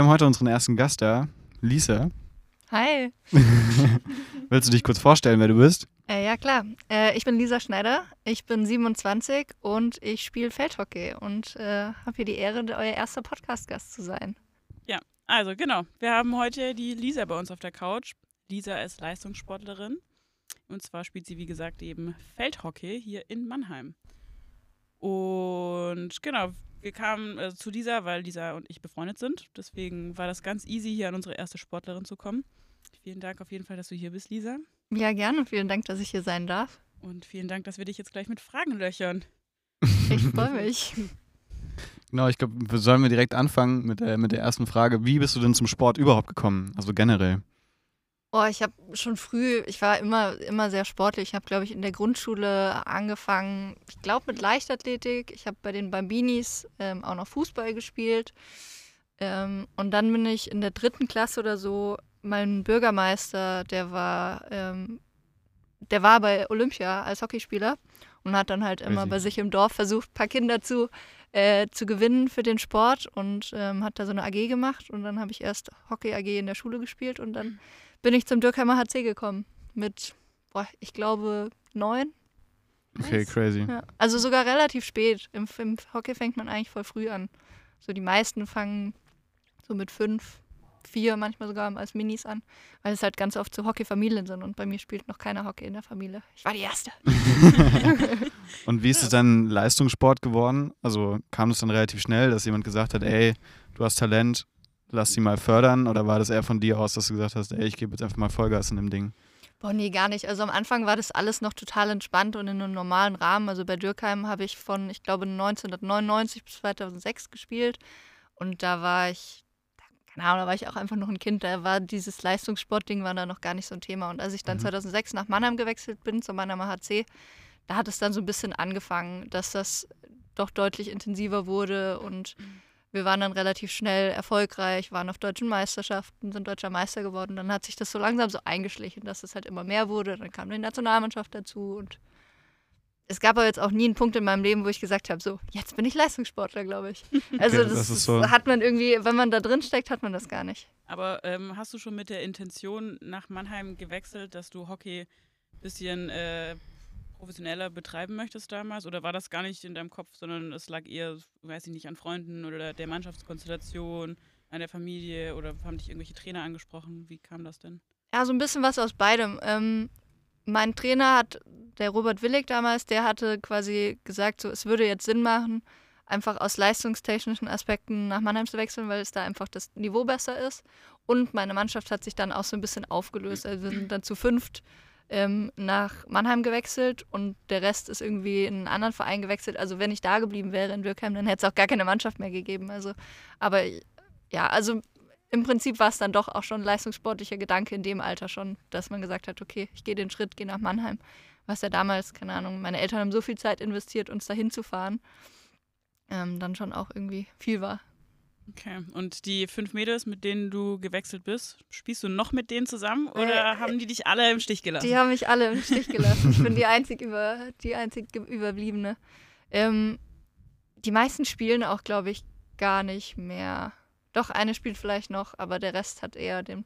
wir haben heute unseren ersten Gast da, Lisa. Hi. Willst du dich kurz vorstellen, wer du bist? Äh, ja, klar. Äh, ich bin Lisa Schneider. Ich bin 27 und ich spiele Feldhockey und äh, habe hier die Ehre, euer erster Podcast-Gast zu sein. Ja, also genau. Wir haben heute die Lisa bei uns auf der Couch. Lisa ist Leistungssportlerin und zwar spielt sie, wie gesagt, eben Feldhockey hier in Mannheim. Und genau, wir kamen äh, zu Lisa, weil Lisa und ich befreundet sind. Deswegen war das ganz easy, hier an unsere erste Sportlerin zu kommen. Vielen Dank auf jeden Fall, dass du hier bist, Lisa. Ja, gerne. Vielen Dank, dass ich hier sein darf. Und vielen Dank, dass wir dich jetzt gleich mit Fragen löchern. Ich freue mich. Genau, ich glaube, sollen wir direkt anfangen mit der, mit der ersten Frage. Wie bist du denn zum Sport überhaupt gekommen? Also generell. Oh, ich habe schon früh, ich war immer, immer sehr sportlich. Ich habe, glaube ich, in der Grundschule angefangen, ich glaube, mit Leichtathletik. Ich habe bei den Bambinis ähm, auch noch Fußball gespielt. Ähm, und dann bin ich in der dritten Klasse oder so, mein Bürgermeister, der war, ähm, der war bei Olympia als Hockeyspieler und hat dann halt immer Crazy. bei sich im Dorf versucht, ein paar Kinder zu, äh, zu gewinnen für den Sport und ähm, hat da so eine AG gemacht. Und dann habe ich erst Hockey AG in der Schule gespielt und dann bin ich zum Dürkheimer HC gekommen mit, boah, ich glaube, neun. Okay, crazy. Ja. Also sogar relativ spät. Im, Im Hockey fängt man eigentlich voll früh an. So die meisten fangen so mit fünf, vier, manchmal sogar als Minis an, weil es halt ganz oft so Hockeyfamilien sind und bei mir spielt noch keiner Hockey in der Familie. Ich war die Erste. Und wie ist es dann Leistungssport geworden? Also kam es dann relativ schnell, dass jemand gesagt hat, ey, du hast Talent, lass sie mal fördern? Oder war das eher von dir aus, dass du gesagt hast, ey, ich gebe jetzt einfach mal Vollgas in dem Ding? Boah, nee, gar nicht. Also am Anfang war das alles noch total entspannt und in einem normalen Rahmen. Also bei Dürkheim habe ich von, ich glaube, 1999 bis 2006 gespielt. Und da war ich, keine Ahnung, da war ich auch einfach noch ein Kind. Da war dieses Leistungssportding war da noch gar nicht so ein Thema. Und als ich dann Mhm. 2006 nach Mannheim gewechselt bin, zu Mannheimer HC, da hat es dann so ein bisschen angefangen, dass das doch deutlich intensiver wurde und wir waren dann relativ schnell erfolgreich, waren auf deutschen Meisterschaften, sind deutscher Meister geworden. Dann hat sich das so langsam so eingeschlichen, dass es halt immer mehr wurde. Dann kam die Nationalmannschaft dazu und es gab aber jetzt auch nie einen Punkt in meinem Leben, wo ich gesagt habe, so, jetzt bin ich Leistungssportler, glaube ich. Also Okay, das, das ist so- hat man irgendwie, wenn man da drin steckt, hat man das gar nicht. Aber ähm, hast du schon mit der Intention nach Mannheim gewechselt, dass du Hockey ein bisschen äh, professioneller betreiben möchtest damals? Oder war das gar nicht in deinem Kopf, sondern es lag eher, weiß ich nicht, an Freunden oder der Mannschaftskonstellation, an der Familie oder haben dich irgendwelche Trainer angesprochen? Wie kam das denn? Ja, so ein bisschen was aus beidem. Ähm, mein Trainer hat, der Robert Willig damals, der hatte quasi gesagt, so, es würde jetzt Sinn machen, einfach aus leistungstechnischen Aspekten nach Mannheim zu wechseln, weil es da einfach das Niveau besser ist. Und meine Mannschaft hat sich dann auch so ein bisschen aufgelöst. Also wir sind dann zu fünft ähm, nach Mannheim gewechselt und der Rest ist irgendwie in einen anderen Verein gewechselt. Also wenn ich da geblieben wäre in Dürkheim, dann hätte es auch gar keine Mannschaft mehr gegeben. Also, aber ja, also im Prinzip war es dann doch auch schon ein leistungssportlicher Gedanke in dem Alter schon, dass man gesagt hat, okay, ich gehe den Schritt, gehe nach Mannheim. Was ja damals, keine Ahnung, meine Eltern haben so viel Zeit investiert, uns dahin zu fahren, ähm, dann schon auch irgendwie viel war. Okay. Und die fünf Mädels, mit denen du gewechselt bist, spielst du noch mit denen zusammen oder Äh, haben die dich alle im Stich gelassen? Die haben mich alle im Stich gelassen. Ich bin die einzig, über, die einzig Überbliebene. Ähm, die meisten spielen auch, glaube ich, gar nicht mehr. Doch, eine spielt vielleicht noch, aber der Rest hat eher dem,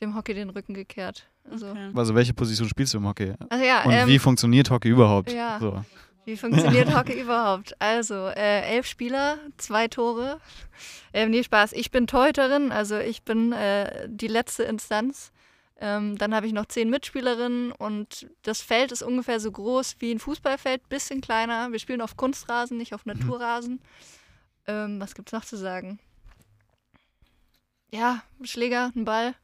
dem Hockey den Rücken gekehrt. Also, Okay. Also welche Position spielst du im Hockey? also ja, Und ähm, wie funktioniert Hockey überhaupt? ja. So. Wie funktioniert Hockey überhaupt? Also, äh, elf Spieler, zwei Tore. Ähm, nee, Spaß. Ich bin Torhüterin, also ich bin äh, die letzte Instanz. Ähm, dann habe ich noch zehn Mitspielerinnen und das Feld ist ungefähr so groß wie ein Fußballfeld, bisschen kleiner. Wir spielen auf Kunstrasen, nicht auf Naturrasen. Ähm, was gibt's noch zu sagen? Ja, ein Schläger, ein Ball.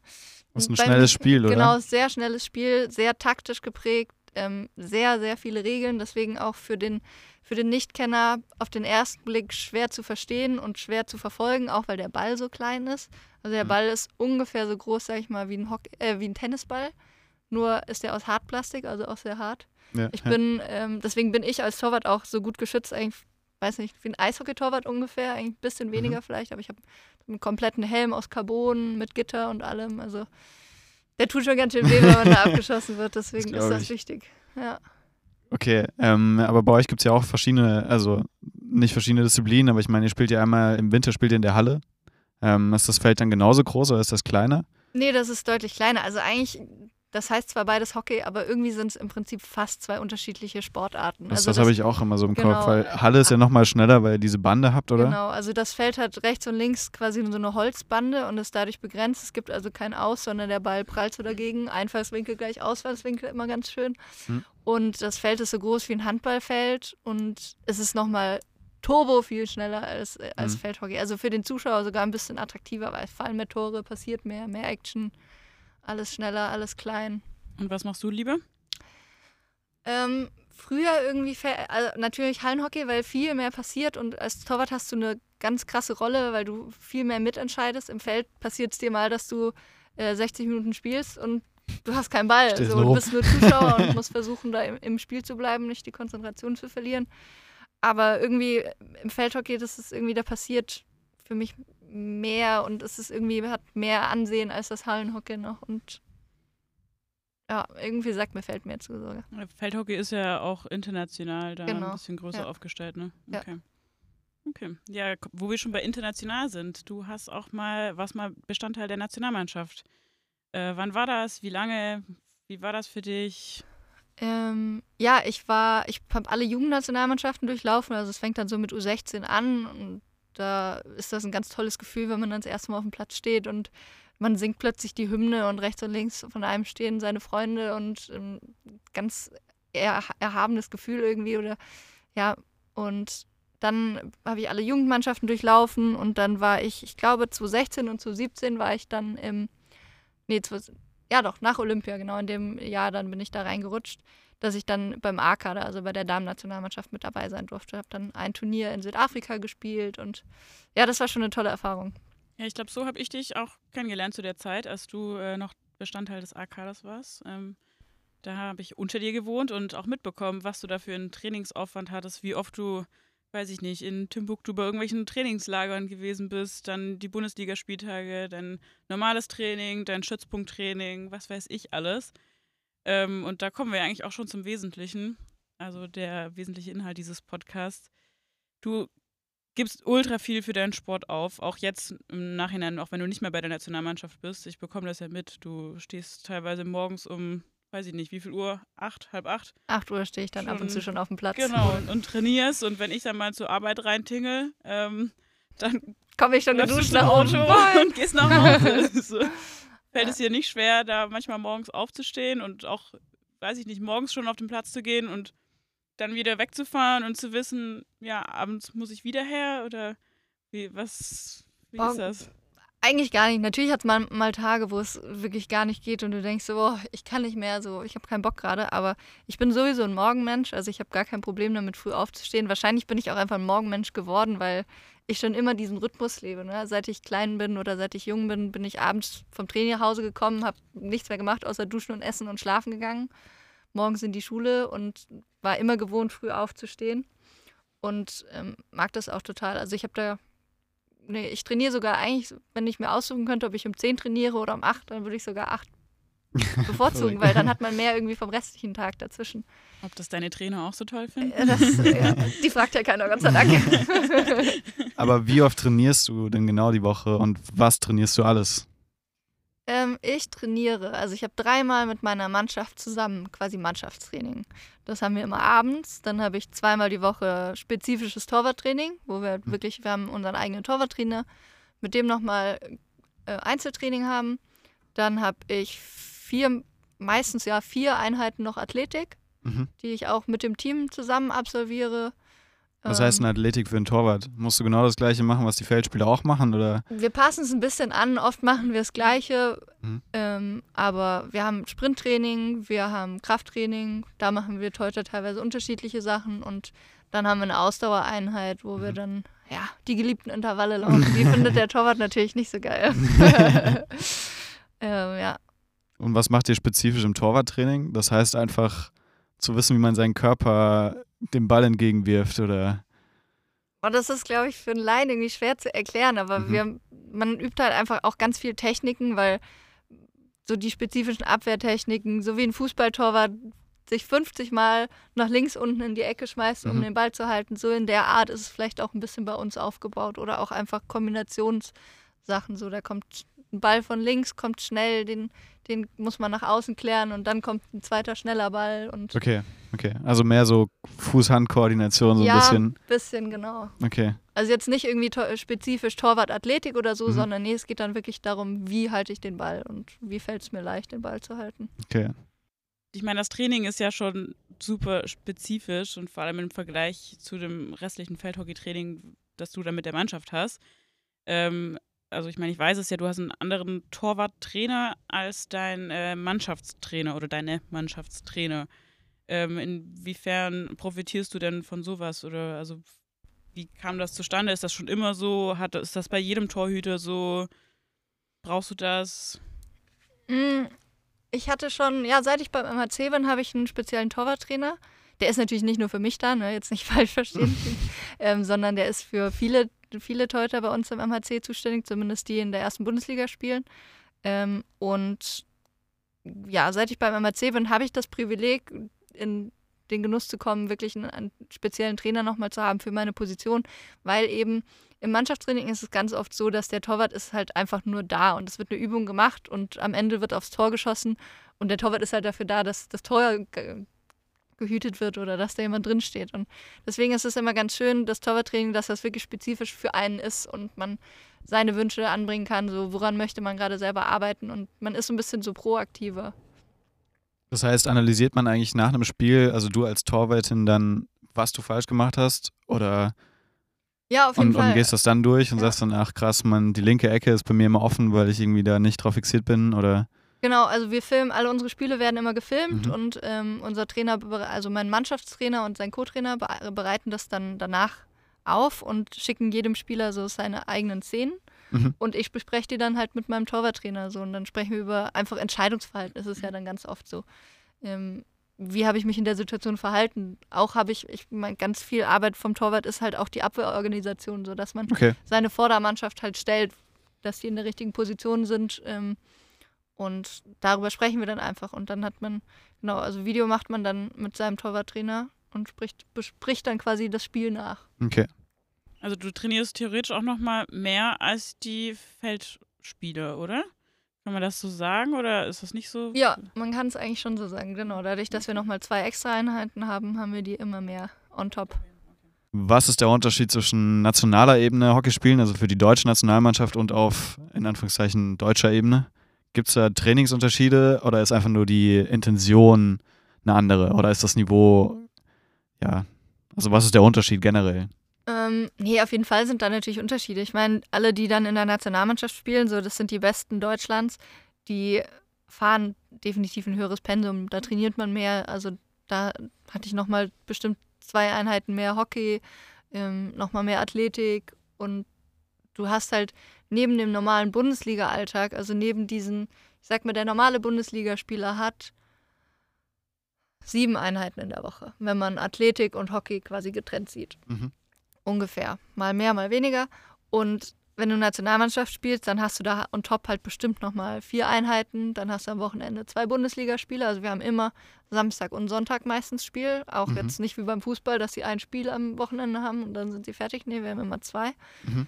Das ist ein Beim- schnelles Spiel, oder? Genau, sehr schnelles Spiel, sehr taktisch geprägt, ähm, sehr, sehr viele Regeln, deswegen auch für den, für den Nichtkenner auf den ersten Blick schwer zu verstehen und schwer zu verfolgen, auch weil der Ball so klein ist. Also der Mhm. Ball ist ungefähr so groß, sag ich mal, wie ein, Hockey, äh, wie ein Tennisball, nur ist der aus Hartplastik, also auch sehr hart. Ja, Ich ja. bin, ähm, deswegen bin ich als Torwart auch so gut geschützt, eigentlich, weiß nicht, wie ein Eishockey-Torwart ungefähr, eigentlich ein bisschen weniger vielleicht, aber ich habe einen kompletten Helm aus Carbon mit Gitter und allem, also der tut schon ganz schön weh, wenn man da abgeschossen wird, deswegen ist glaub das ich. wichtig. Ja. Okay, ähm, aber bei euch gibt es ja auch verschiedene, also nicht verschiedene Disziplinen, aber ich meine, ihr spielt ja einmal im Winter spielt ihr in der Halle. Ähm, ist das Feld dann genauso groß oder ist das kleiner? Nee, das ist deutlich kleiner. Also eigentlich, das heißt zwar beides Hockey, aber irgendwie sind es im Prinzip fast zwei unterschiedliche Sportarten. Das, also das habe ich auch immer so im genau, Kopf, weil Halle ist ja nochmal schneller, weil ihr diese Bande habt, oder? Genau, also das Feld hat rechts und links quasi so eine Holzbande und ist dadurch begrenzt. Es gibt also kein Aus, sondern der Ball prallt so dagegen. Einfallswinkel gleich Ausfallswinkel, immer ganz schön. Hm. Und das Feld ist so groß wie ein Handballfeld und es ist nochmal turbo viel schneller als, äh, als Mhm. Feldhockey. Also für den Zuschauer sogar ein bisschen attraktiver, weil es fallen mehr Tore, passiert mehr, mehr Action, alles schneller, alles klein. Und was machst du lieber? Ähm, früher irgendwie, also natürlich Hallenhockey, weil viel mehr passiert und als Torwart hast du eine ganz krasse Rolle, weil du viel mehr mitentscheidest. Im Feld passiert es dir mal, dass du äh, 60 Minuten spielst und du hast keinen Ball. So, du bist nur Zuschauer und musst versuchen, da im, im Spiel zu bleiben, nicht die Konzentration zu verlieren. Aber irgendwie im Feldhockey, das ist irgendwie, da passiert für mich mehr und es ist irgendwie, hat mehr Ansehen als das Hallenhockey noch und ja, irgendwie sagt mir Feld mehr zu sogar. Feldhockey ist ja auch international da Genau, ein bisschen größer ja. aufgestellt, ne? Ja. Okay. Okay. Ja, wo wir schon bei international sind, du hast auch mal, warst mal Bestandteil der Nationalmannschaft. Äh, wann war das? Wie lange? Wie war das für dich? Ähm, ja, ich war, ich habe alle Jugendnationalmannschaften durchlaufen. Also es fängt dann so mit U16 an und da ist das ein ganz tolles Gefühl, wenn man dann das erste Mal auf dem Platz steht und man singt plötzlich die Hymne und rechts und links von einem stehen seine Freunde und ähm, ganz er, erhabenes Gefühl irgendwie oder ja. Und dann habe ich alle Jugendmannschaften durchlaufen und dann war ich, ich glaube, 2016 und 2017 war ich dann im, nee, 20, ja doch, nach Olympia, genau in dem Jahr, dann bin ich da reingerutscht, dass ich dann beim A-Kader, also bei der Damen-Nationalmannschaft mit dabei sein durfte. Habe dann ein Turnier in Südafrika gespielt und ja, das war schon eine tolle Erfahrung. Ja, ich glaube, so habe ich dich auch kennengelernt zu der Zeit, als du äh, noch Bestandteil des A-Kaders warst. Ähm, da habe ich unter dir gewohnt und auch mitbekommen, was du da für einen Trainingsaufwand hattest, wie oft du, weiß ich nicht, in Timbuktu bei irgendwelchen Trainingslagern gewesen bist, dann die Bundesligaspieltage, dein normales Training, dein Stützpunkttraining, was weiß ich alles. Ähm, und da kommen wir eigentlich auch schon zum Wesentlichen, also der wesentliche Inhalt dieses Podcasts. Du gibst ultra viel für deinen Sport auf, auch jetzt im Nachhinein, auch wenn du nicht mehr bei der Nationalmannschaft bist. Ich bekomme das ja mit. Du stehst teilweise morgens um, weiß ich nicht, wie viel Uhr? Acht, halb acht? 8 Uhr stehe ich dann ab und Schon- zu schon auf dem Platz. Genau, und, und trainierst. Und wenn ich dann mal zur Arbeit reintingel, ähm, dann Komme ich schon geduscht nach Auto. und gehst nach Hause. Fällt Ja. es dir nicht schwer, da manchmal morgens aufzustehen und auch, weiß ich nicht, morgens schon auf den Platz zu gehen und dann wieder wegzufahren und zu wissen, ja, abends muss ich wieder her oder wie, was, wie Oh, ist das? Eigentlich gar nicht. Natürlich hat es mal, mal Tage, wo es wirklich gar nicht geht und du denkst so, boah, ich kann nicht mehr, so, ich habe keinen Bock gerade. Aber ich bin sowieso ein Morgenmensch, also ich habe gar kein Problem damit, früh aufzustehen. Wahrscheinlich bin ich auch einfach ein Morgenmensch geworden, weil ich schon immer diesen Rhythmus lebe. Ne? Seit ich klein bin oder seit ich jung bin, bin ich abends vom Training nach Hause gekommen, habe nichts mehr gemacht, außer duschen und essen und schlafen gegangen. Morgens in die Schule und war immer gewohnt, früh aufzustehen. Und ähm, mag das auch total. Also ich habe da nee, ich trainiere sogar eigentlich, wenn ich mir aussuchen könnte, ob ich um 10 trainiere oder um 8, dann würde ich sogar 8 bevorzugen, weil dann hat man mehr irgendwie vom restlichen Tag dazwischen. Ob das deine Trainer auch so toll finden? Äh, Das, ja, die fragt ja keiner, Gott sei Dank. Aber wie oft trainierst du denn genau die Woche und was trainierst du alles? ähm, ich trainiere, also ich habe dreimal mit meiner Mannschaft zusammen quasi Mannschaftstraining. Das haben wir immer abends. Dann habe ich zweimal die Woche spezifisches Torwarttraining, wo wir Mhm. wirklich, wir haben unseren eigenen Torwarttrainer, mit dem nochmal äh, Einzeltraining haben. Dann habe ich vier, meistens ja vier Einheiten noch Athletik, Mhm. die ich auch mit dem Team zusammen absolviere. Was Ähm, heißt eine Athletik für einen Torwart? Musst du genau das gleiche machen, was die Feldspieler auch machen? Oder? Wir passen es ein bisschen an. Oft machen wir das Gleiche. Mhm. Ähm, aber wir haben Sprinttraining, wir haben Krafttraining. Da machen wir heute teilweise unterschiedliche Sachen. Und dann haben wir eine Ausdauereinheit, wo wir Mhm. dann ja, die geliebten Intervalle laufen. Die findet der Torwart natürlich nicht so geil. ähm, ja. Und was macht ihr spezifisch im Torwarttraining? Das heißt einfach zu wissen, wie man seinen Körper dem Ball entgegenwirft oder Und das ist, glaube ich, für einen Laien irgendwie schwer zu erklären, aber Mhm. wir, man übt halt einfach auch ganz viel Techniken, weil so die spezifischen Abwehrtechniken, so wie ein Fußballtorwart sich 50 Mal nach links unten in die Ecke schmeißt, um Mhm. den Ball zu halten, so in der Art ist es vielleicht auch ein bisschen bei uns aufgebaut oder auch einfach Sachen. So, da kommt ein Ball von links, kommt schnell, den, den muss man nach außen klären und dann kommt ein zweiter schneller Ball und Okay, okay. Also mehr so Fuß-Hand-Koordination, so ja, ein bisschen. bisschen, genau. Okay. Also jetzt nicht irgendwie to spezifisch Torwart-Athletik oder so, Mhm. sondern nee, es geht dann wirklich darum, wie halte ich den Ball und wie fällt es mir leicht, den Ball zu halten. Okay. Ich meine, das Training ist ja schon super spezifisch und vor allem im Vergleich zu dem restlichen Feldhockey-Training, das du da mit der Mannschaft hast. Ähm, also ich meine, ich weiß es ja, du hast einen anderen Torwarttrainer als dein äh, Mannschaftstrainer oder deine Mannschaftstrainer. Ähm, inwiefern profitierst du denn von sowas? Oder also wie kam das zustande? Ist das schon immer so? Hat, ist das bei jedem Torhüter so? Brauchst du das? Mm, Ich hatte schon, ja, seit ich beim MHC bin, habe ich einen speziellen Torwarttrainer. Der ist natürlich nicht nur für mich da, ne, jetzt nicht falsch verstehen, ähm, sondern der ist für viele, viele Torhüter bei uns im MHC zuständig, zumindest die in der ersten Bundesliga spielen. Ähm, und ja, seit ich beim MHC bin, habe ich das Privileg, in den Genuss zu kommen, wirklich einen, einen speziellen Trainer nochmal zu haben für meine Position, weil eben im Mannschaftstraining ist es ganz oft so, dass der Torwart ist halt einfach nur da und es wird eine Übung gemacht und am Ende wird aufs Tor geschossen und der Torwart ist halt dafür da, dass das Tor gehütet wird oder dass da jemand drinsteht. Und deswegen ist es immer ganz schön, das Torwarttraining, dass das wirklich spezifisch für einen ist und man seine Wünsche anbringen kann, so woran möchte man gerade selber arbeiten und man ist so ein bisschen so proaktiver. Das heißt, analysiert man eigentlich nach einem Spiel, also du als Torwärtin dann, was du falsch gemacht hast oder Ja, auf jeden und, Fall. und gehst das dann durch und Ja. sagst dann, ach krass, man, die linke Ecke ist bei mir immer offen, weil ich irgendwie da nicht drauf fixiert bin oder Genau, also wir filmen, alle unsere Spiele werden immer gefilmt Mhm. und ähm, unser Trainer, also mein Mannschaftstrainer und sein Co-Trainer bere- bereiten das dann danach auf und schicken jedem Spieler so seine eigenen Szenen. Mhm. Und ich bespreche die dann halt mit meinem Torwarttrainer so und dann sprechen wir über einfach Entscheidungsverhalten, ist es ja dann ganz oft so. Ähm, wie habe ich mich in der Situation verhalten? Auch habe ich, ich mein, ganz viel Arbeit vom Torwart ist halt auch die Abwehrorganisation, so dass man okay. seine Vordermannschaft halt stellt, dass die in der richtigen Position sind. Ähm, und darüber sprechen wir dann einfach. Und dann hat man, genau, also Video macht man dann mit seinem Torwarttrainer und spricht, bespricht dann quasi das Spiel nach. Okay. Also du trainierst theoretisch auch noch mal mehr als die Feldspieler, oder? Kann man das so sagen oder ist das nicht so? Ja, man kann es eigentlich schon so sagen, genau. Dadurch, dass wir nochmal zwei extra Einheiten haben, haben wir die immer mehr on top. Was ist der Unterschied zwischen nationaler Ebene Hockey spielen, also für die deutsche Nationalmannschaft und auf, in Anführungszeichen, deutscher Ebene? Gibt es da Trainingsunterschiede oder ist einfach nur die Intention eine andere? Oder ist das Niveau, ja, also was ist der Unterschied generell? Ähm, nee, auf jeden Fall sind da natürlich Unterschiede. Ich meine, alle, die dann in der Nationalmannschaft spielen, so das sind die Besten Deutschlands, die fahren definitiv ein höheres Pensum. Da trainiert man mehr. Also da hatte ich nochmal bestimmt zwei Einheiten mehr Hockey, ähm, nochmal mehr Athletik und du hast halt neben dem normalen Bundesliga-Alltag, also neben diesen, ich sag mal, der normale Bundesligaspieler hat sieben Einheiten in der Woche, wenn man Athletik und Hockey quasi getrennt sieht Mhm. ungefähr. Mal mehr, mal weniger. Und wenn du Nationalmannschaft spielst, dann hast du da on top halt bestimmt nochmal vier Einheiten. Dann hast du am Wochenende zwei Bundesligaspiele. Also wir haben immer Samstag und Sonntag meistens Spiel. Auch Mhm. jetzt nicht wie beim Fußball, dass sie ein Spiel am Wochenende haben und dann sind sie fertig. Nee, wir haben immer zwei. Mhm.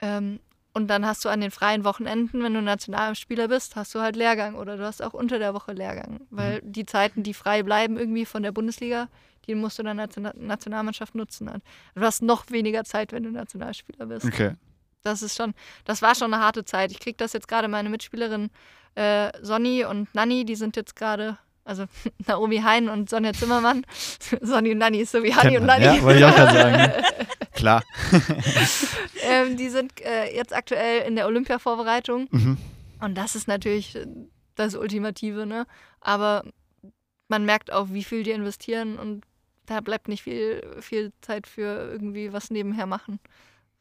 Ähm, und dann hast du an den freien Wochenenden, wenn du Nationalspieler bist, hast du halt Lehrgang oder du hast auch unter der Woche Lehrgang. Weil die Zeiten, die frei bleiben irgendwie von der Bundesliga, die musst du dann als Na- Nationalmannschaft nutzen. Und Du hast noch weniger Zeit, wenn du Nationalspieler bist. Okay. Das ist schon, das war schon eine harte Zeit. Ich kriege das jetzt gerade meine Mitspielerin äh, Sonny und Nanni, die sind jetzt gerade, also Naomi Hein und Sonja Zimmermann. Sonny und Nanni ist so wie Kennt und. Nanni. Ja, wollte ich auch gerade sagen. Klar. ähm, die sind äh, jetzt aktuell in der Olympia-Vorbereitung. Mhm. Und das ist natürlich äh, das Ultimative, ne? Aber man merkt auch, wie viel die investieren und da bleibt nicht viel, viel Zeit für irgendwie was nebenher machen.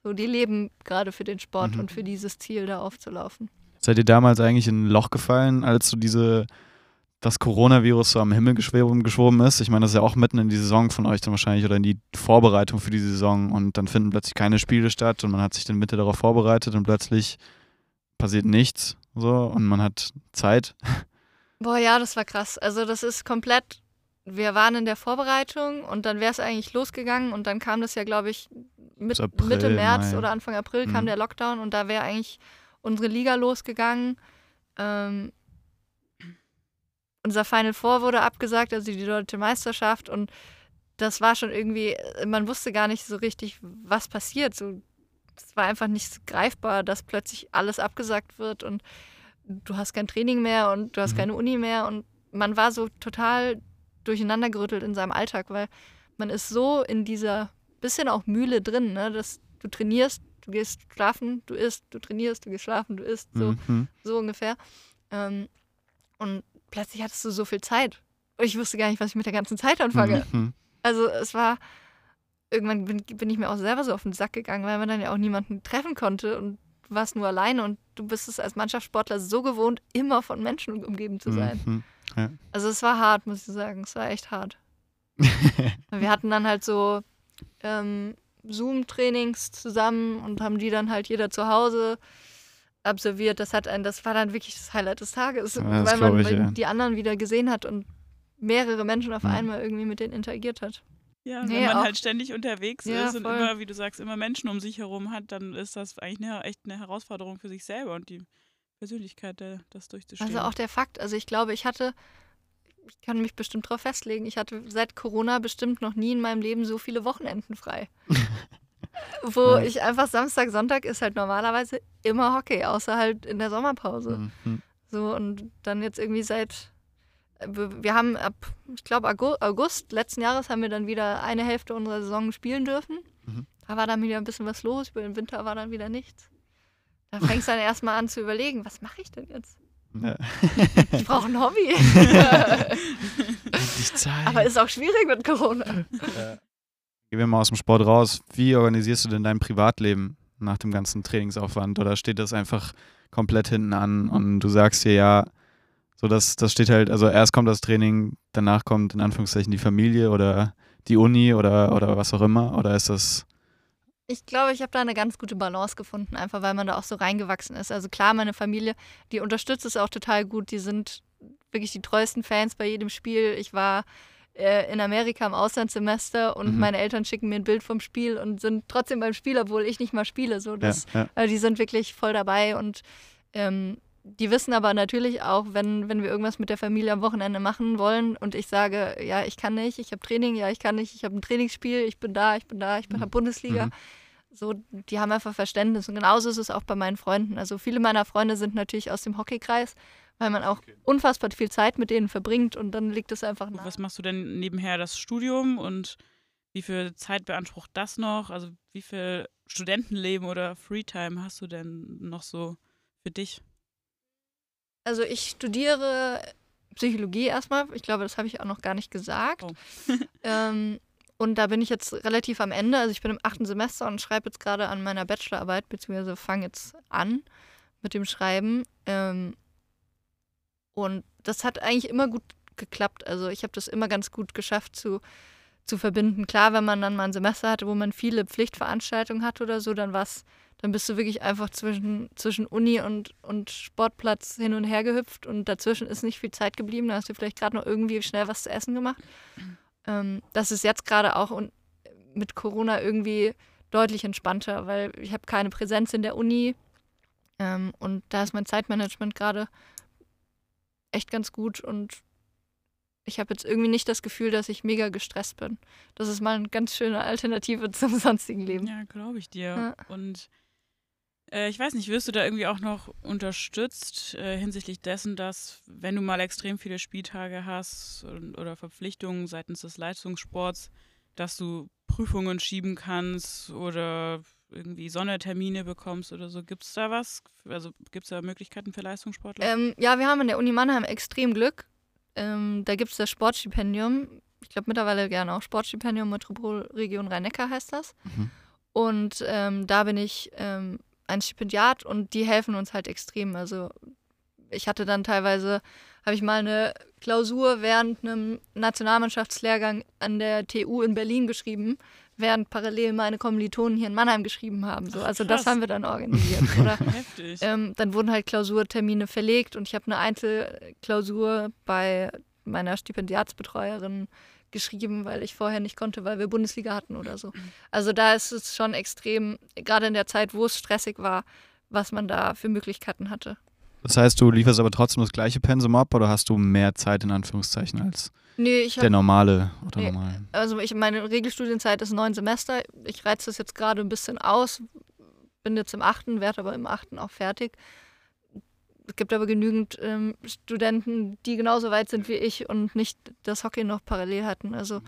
So, die leben gerade für den Sport Mhm. und für dieses Ziel, da aufzulaufen. Seid ihr damals eigentlich in ein Loch gefallen, als so diese, das Coronavirus so am Himmel geschwoben ist? Ich meine, das ist ja auch mitten in die Saison von euch dann wahrscheinlich oder in die Vorbereitung für die Saison und dann finden plötzlich keine Spiele statt und man hat sich dann Mitte darauf vorbereitet und plötzlich passiert nichts so und man hat Zeit. Boah, ja, das war krass. Also das ist komplett, wir waren in der Vorbereitung und dann wäre es eigentlich losgegangen und dann kam das ja, glaube ich, mit, April, Mitte März Mai. oder Anfang April kam Mhm. der Lockdown und da wäre eigentlich unsere Liga losgegangen. Ähm, unser Final Four wurde abgesagt, also die deutsche Meisterschaft. Und das war schon irgendwie, man wusste gar nicht so richtig, was passiert. So, es war einfach nicht greifbar, dass plötzlich alles abgesagt wird und du hast kein Training mehr und du hast mhm. keine Uni mehr. Und man war so total durcheinandergerüttelt in seinem Alltag, weil man ist so in dieser bisschen auch Mühle drin, ne? dass du trainierst, du gehst schlafen, du isst, du trainierst, du gehst schlafen, du isst, so, mhm. so ungefähr. Ähm, und plötzlich hattest du so viel Zeit. Und ich wusste gar nicht, was ich mit der ganzen Zeit anfange. Mhm. Also es war, irgendwann bin, bin, ich mir auch selber so auf den Sack gegangen, weil man dann ja auch niemanden treffen konnte und du warst nur alleine und du bist es als Mannschaftssportler so gewohnt, immer von Menschen umgeben zu sein. Mhm. Ja. Also es war hart, muss ich sagen. Es war echt hart. wir hatten dann halt so ähm, Zoom-Trainings zusammen und haben die dann halt jeder zu Hause absolviert. Das hat ein, das war dann wirklich das Highlight des Tages, ja, weil man ich, ja. die anderen wieder gesehen hat und mehrere Menschen auf mhm. einmal irgendwie mit denen interagiert hat. Ja, nee, wenn man halt ständig unterwegs ja, ist und voll. immer, wie du sagst, immer Menschen um sich herum hat, dann ist das eigentlich eine, echt eine Herausforderung für sich selber und die Persönlichkeit, das durchzustehen. Also auch der Fakt, also ich glaube, ich hatte, ich kann mich bestimmt darauf festlegen, ich hatte seit Corona bestimmt noch nie in meinem Leben so viele Wochenenden frei. Wo ja. ich einfach Samstag, Sonntag ist halt normalerweise immer Hockey, außer halt in der Sommerpause. Mhm. So und dann jetzt irgendwie seit wir haben ab, ich glaube, August letzten Jahres haben wir dann wieder eine Hälfte unserer Saison spielen dürfen. Mhm. Da war dann wieder ein bisschen was los, über den Winter war dann wieder nichts. Da fängst du dann erstmal an zu überlegen, was mache ich denn jetzt? Ja. Ich brauche ein Hobby. Aber ist auch schwierig mit Corona. Ja. Gehen wir mal aus dem Sport raus. Wie organisierst du denn dein Privatleben nach dem ganzen Trainingsaufwand? Oder steht das einfach komplett hinten an und du sagst dir, ja, so, das, das steht halt, also erst kommt das Training, danach kommt in Anführungszeichen die Familie oder die Uni oder, oder was auch immer? Oder ist das. Ich glaube, ich habe da eine ganz gute Balance gefunden, einfach weil man da auch so reingewachsen ist. Also klar, meine Familie, die unterstützt es auch total gut. Die sind wirklich die treuesten Fans bei jedem Spiel. Ich war äh, in Amerika im Auslandssemester und mhm. meine Eltern schicken mir ein Bild vom Spiel und sind trotzdem beim Spiel, obwohl ich nicht mal spiele. So, das, ja, ja. Also die sind wirklich voll dabei und ähm, die wissen aber natürlich auch, wenn, wenn wir irgendwas mit der Familie am Wochenende machen wollen und ich sage, ja, ich kann nicht, ich habe Training, ja, ich kann nicht, ich habe ein Trainingsspiel, ich bin da, ich bin da, ich bin in der mhm. Bundesliga. Mhm. So, die haben einfach Verständnis. Und genauso ist es auch bei meinen Freunden. Also viele meiner Freunde sind natürlich aus dem Hockeykreis, weil man auch okay. unfassbar viel Zeit mit denen verbringt und dann liegt es einfach nach. Was machst du denn nebenher das Studium und wie viel Zeit beansprucht das noch? Also wie viel Studentenleben oder Freetime hast du denn noch so für dich? Also ich studiere Psychologie erstmal. Ich glaube, das habe ich auch noch gar nicht gesagt. Oh. ähm, und da bin ich jetzt relativ am Ende. Also ich bin im achten Semester und schreibe jetzt gerade an meiner Bachelorarbeit, beziehungsweise fange jetzt an mit dem Schreiben. Ähm, und das hat eigentlich immer gut geklappt. Also ich habe das immer ganz gut geschafft zu, zu verbinden. Klar, wenn man dann mal ein Semester hatte, wo man viele Pflichtveranstaltungen hat oder so, dann war es dann bist du wirklich einfach zwischen, zwischen Uni und, und Sportplatz hin und her gehüpft und dazwischen ist nicht viel Zeit geblieben. Da hast du vielleicht gerade noch irgendwie schnell was zu essen gemacht. Ähm, das ist jetzt gerade auch mit Corona irgendwie deutlich entspannter, weil ich habe keine Präsenz in der Uni ähm, und da ist mein Zeitmanagement gerade echt ganz gut und ich habe jetzt irgendwie nicht das Gefühl, dass ich mega gestresst bin. Das ist mal eine ganz schöne Alternative zum sonstigen Leben. Ja, glaube ich dir. Ja. Und äh, ich weiß nicht, wirst du da irgendwie auch noch unterstützt äh, hinsichtlich dessen, dass wenn du mal extrem viele Spieltage hast und, oder Verpflichtungen seitens des Leistungssports, dass du Prüfungen schieben kannst oder irgendwie Sondertermine bekommst oder so. Gibt es da was? Also gibt es da Möglichkeiten für Leistungssportler? Ähm, ja, wir haben an der Uni Mannheim extrem Glück. Ähm, da gibt es das Sportstipendium. Ich glaube mittlerweile gerne auch Sportstipendium Metropolregion Rhein-Neckar heißt das. Mhm. Und ähm, da bin ich ähm, ein Stipendiat und die helfen uns halt extrem. Also ich hatte dann teilweise, habe ich mal eine Klausur während einem Nationalmannschaftslehrgang an der TU in Berlin geschrieben, während parallel meine Kommilitonen hier in Mannheim geschrieben haben. So. Also das haben wir dann organisiert. Oder, ähm, dann wurden halt Klausurtermine verlegt und ich habe eine Einzelklausur bei meiner Stipendiatsbetreuerin geschrieben, weil ich vorher nicht konnte, weil wir Bundesliga hatten oder so. Also da ist es schon extrem, gerade in der Zeit, wo es stressig war, was man da für Möglichkeiten hatte. Das heißt, du lieferst aber trotzdem das gleiche Pensum ab oder hast du mehr Zeit in Anführungszeichen als Nee, ich der habe normale oder Nee. normale? also ich meine Regelstudienzeit ist neun Semester. Ich reize das jetzt gerade ein bisschen aus. Bin jetzt im achten, werde aber im achten auch fertig. Es gibt aber genügend ähm, Studenten, die genauso weit sind wie ich und nicht das Hockey noch parallel hatten. Also,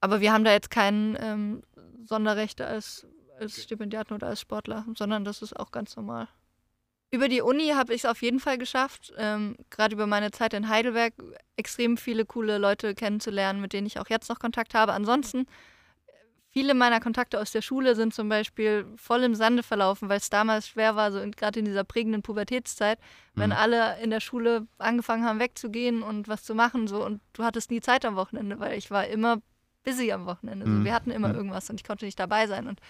aber wir haben da jetzt keinen ähm, Sonderrechte als, als Stipendiaten oder als Sportler, sondern das ist auch ganz normal. Über die Uni habe ich es auf jeden Fall geschafft, ähm, gerade über meine Zeit in Heidelberg extrem viele coole Leute kennenzulernen, mit denen ich auch jetzt noch Kontakt habe. Ansonsten, viele meiner Kontakte aus der Schule sind zum Beispiel voll im Sande verlaufen, weil es damals schwer war, so gerade in dieser prägenden Pubertätszeit, wenn Mhm. alle in der Schule angefangen haben wegzugehen und was zu machen so und du hattest nie Zeit am Wochenende, weil ich war immer busy am Wochenende. So. Mhm. Wir hatten immer Ja. irgendwas und ich konnte nicht dabei sein und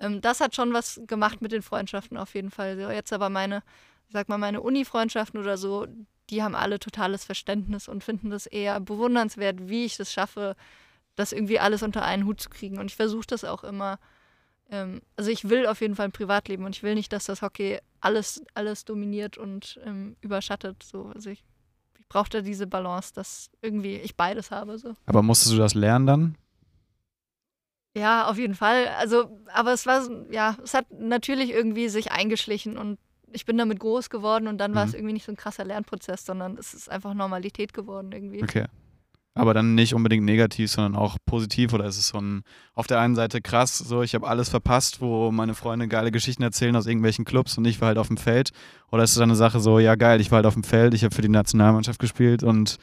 ähm, das hat schon was gemacht mit den Freundschaften auf jeden Fall. So, jetzt aber meine, sag mal, meine Uni-Freundschaften oder so, die haben alle totales Verständnis und finden das eher bewundernswert, wie ich das schaffe, das irgendwie alles unter einen Hut zu kriegen. Und ich versuche das auch immer. Ähm, also ich will auf jeden Fall ein Privatleben und ich will nicht, dass das Hockey alles, alles dominiert und ähm, überschattet. So. Also ich, ich brauche da diese Balance, dass irgendwie ich beides habe. So. Aber musstest du das lernen dann? Ja, auf jeden Fall. Also, aber es war, ja, es hat natürlich irgendwie sich eingeschlichen und ich bin damit groß geworden und dann war Mhm. es irgendwie nicht so ein krasser Lernprozess, sondern es ist einfach Normalität geworden irgendwie. Okay. Aber dann nicht unbedingt negativ, sondern auch positiv oder ist es so ein auf der einen Seite krass, so ich habe alles verpasst, wo meine Freunde geile Geschichten erzählen aus irgendwelchen Clubs und ich war halt auf dem Feld oder ist es dann eine Sache so, ja geil, ich war halt auf dem Feld, ich habe für die Nationalmannschaft gespielt und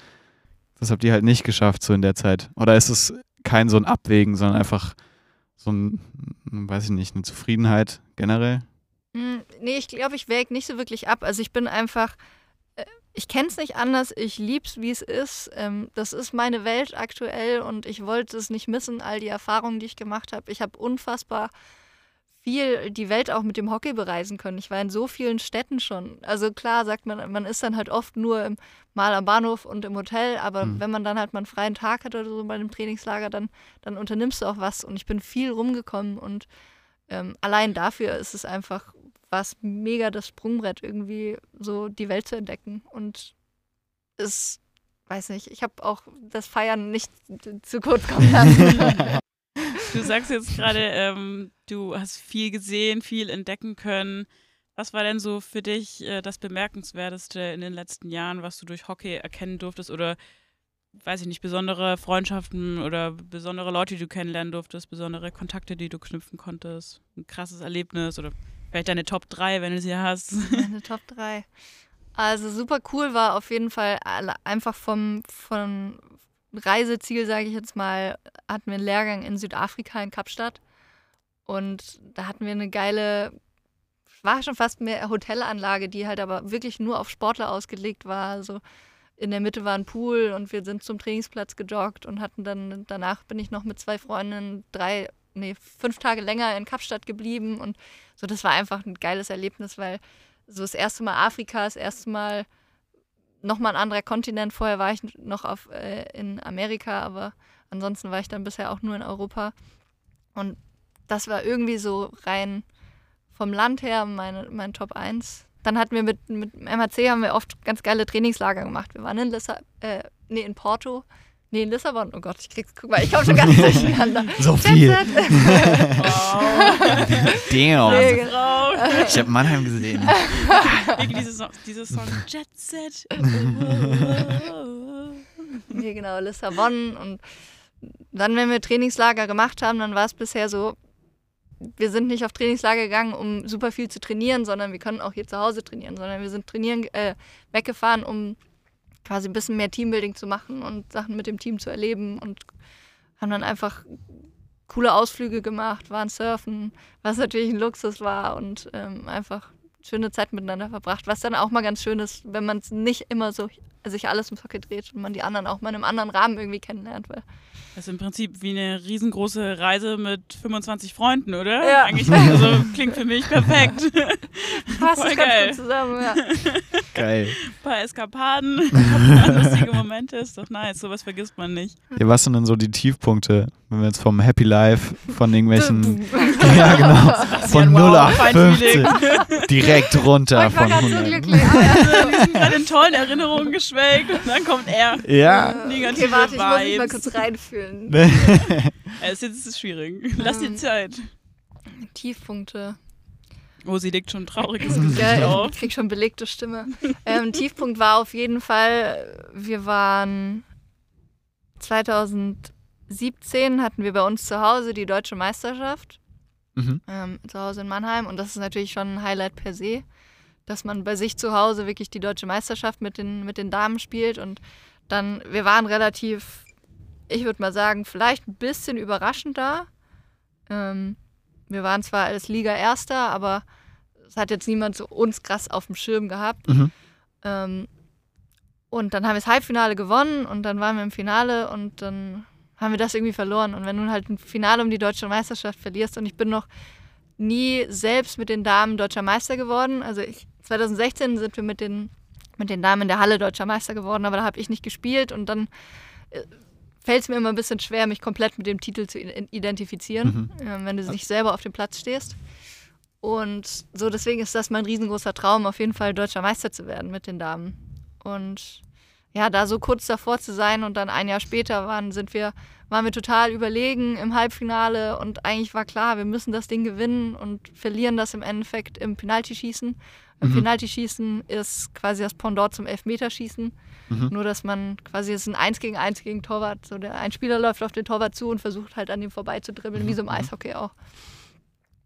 das habt ihr halt nicht geschafft so in der Zeit oder ist es kein so ein Abwägen, sondern einfach so ein, weiß ich nicht, eine Zufriedenheit generell? Mm, Nee, ich glaube, ich wäge nicht so wirklich ab. Also ich bin einfach, äh, ich kenne es nicht anders, ich lieb's, wie es ist. Ähm, das ist meine Welt aktuell und ich wollte es nicht missen, all die Erfahrungen, die ich gemacht habe. Ich habe unfassbar viel die Welt auch mit dem Hockey bereisen können. Ich war in so vielen Städten schon. Also klar sagt man, man ist dann halt oft nur im, mal am Bahnhof und im Hotel, aber Mhm. wenn man dann halt mal einen freien Tag hat oder so bei einem Trainingslager, dann, dann unternimmst du auch was. Und ich bin viel rumgekommen und ähm, allein dafür ist es einfach was mega das Sprungbrett, irgendwie so die Welt zu entdecken. Und es, weiß nicht, ich habe auch das Feiern nicht zu kurz kommen lassen. Du sagst jetzt gerade, ähm, du hast viel gesehen, viel entdecken können. Was war denn so für dich äh, das Bemerkenswerteste in den letzten Jahren, was du durch Hockey erkennen durftest oder weiß ich nicht, besondere Freundschaften oder besondere Leute, die du kennenlernen durftest, besondere Kontakte, die du knüpfen konntest, ein krasses Erlebnis oder vielleicht deine Top 3, wenn du sie hast. Meine Top 3. Also super cool war auf jeden Fall einfach vom, vom Reiseziel, sage ich jetzt mal, hatten wir einen Lehrgang in Südafrika in Kapstadt. Und da hatten wir eine geile, war schon fast mehr Hotelanlage, die halt aber wirklich nur auf Sportler ausgelegt war. Also in der Mitte war ein Pool und wir sind zum Trainingsplatz gejoggt und hatten dann, danach bin ich noch mit zwei Freundinnen drei, nee, fünf Tage länger in Kapstadt geblieben und so, das war einfach ein geiles Erlebnis, weil so das erste Mal Afrika, das erste Mal nochmal ein anderer Kontinent. Vorher war ich noch auf, äh, in Amerika, aber ansonsten war ich dann bisher auch nur in Europa. Und das war irgendwie so rein vom Land her meine, mein Top 1. Dann hatten wir mit, mit dem MHC haben wir oft ganz geile Trainingslager gemacht. Wir waren in Lissa, äh, nee, in Porto. Nee, in Lissabon. Oh Gott, ich krieg's, guck mal, ich komme schon gar nicht durcheinander. So viel. Damn. Nee, genau. Ich habe Mannheim gesehen. Wegen dieses Song, dieses Song Jet Set. Nee, genau, Lissabon. Und dann, wenn wir Trainingslager gemacht haben, dann war es bisher so, wir sind nicht auf Trainingslager gegangen, um super viel zu trainieren, sondern wir können auch hier zu Hause trainieren, sondern wir sind trainieren, äh, weggefahren, um quasi ein bisschen mehr Teambuilding zu machen und Sachen mit dem Team zu erleben und haben dann einfach coole Ausflüge gemacht, waren surfen, was natürlich ein Luxus war und ähm, einfach schöne Zeit miteinander verbracht, was dann auch mal ganz schön ist, wenn man es nicht immer so sich alles im Hockey dreht und man die anderen auch mal in einem anderen Rahmen irgendwie kennenlernt. Weil Das ist im Prinzip wie eine riesengroße Reise mit 25 Freunden, oder? Ja. Eigentlich, also klingt für mich perfekt. fasst Voll ganz geil. gut zusammen. Ja. Geil. Ein paar Eskapaden, lustige Momente, ist doch nice. Sowas vergisst man nicht. Ja, was sind denn so die Tiefpunkte, wenn wir jetzt vom Happy Life, von irgendwelchen. ja, genau. Von 0 auf 50 direkt runter ich war von gerade so 100. glücklich. Also, wir sind gerade in tollen Erinnerungen geschwelgt und dann kommt er. Ja. Negative okay, warte, ich muss mich mal kurz reinfühlen. Es ist, jetzt ist es schwierig. Lass dir Ähm. Zeit. Tiefpunkte. Oh, sie legt schon ein trauriges Gesicht Ja, auf. ich krieg schon belegte Stimme. Ähm, Tiefpunkt war auf jeden Fall, wir waren 2017 hatten wir bei uns zu Hause die deutsche Meisterschaft, Mhm. ähm, zu Hause in Mannheim. Und das ist natürlich schon ein Highlight per se, dass man bei sich zu Hause wirklich die deutsche Meisterschaft mit den, mit den Damen spielt. Und dann, wir waren relativ, ich würde mal sagen, vielleicht ein bisschen überraschend da. Ähm, wir waren zwar als Liga Erster, aber es hat jetzt niemand so uns krass auf dem Schirm gehabt. Mhm. Ähm, und dann haben wir das Halbfinale gewonnen und dann waren wir im Finale und dann haben wir das irgendwie verloren. Und wenn du halt ein Finale um die deutsche Meisterschaft verlierst und ich bin noch nie selbst mit den Damen deutscher Meister geworden. Also ich, 2016 sind wir mit den, mit den Damen in der Halle deutscher Meister geworden, aber da habe ich nicht gespielt und dann äh, fällt es mir immer ein bisschen schwer, mich komplett mit dem Titel zu identifizieren, ähm, wenn du nicht selber auf dem Platz stehst. Und so deswegen ist das mein riesengroßer Traum, auf jeden Fall deutscher Meister zu werden mit den Damen. Und ja, da so kurz davor zu sein und dann ein Jahr später waren, sind wir, waren wir total überlegen im Halbfinale und eigentlich war klar, wir müssen das Ding gewinnen und verlieren das im Endeffekt im Penaltyschießen. Im Mhm. Penaltyschießen ist quasi das Pendant zum Elfmeterschießen. Mhm. Nur, dass man quasi, es ist ein Eins gegen Eins gegen Torwart. So der, ein Spieler läuft auf den Torwart zu und versucht halt an ihm vorbei zu dribbeln, wie so im Mhm. Eishockey auch.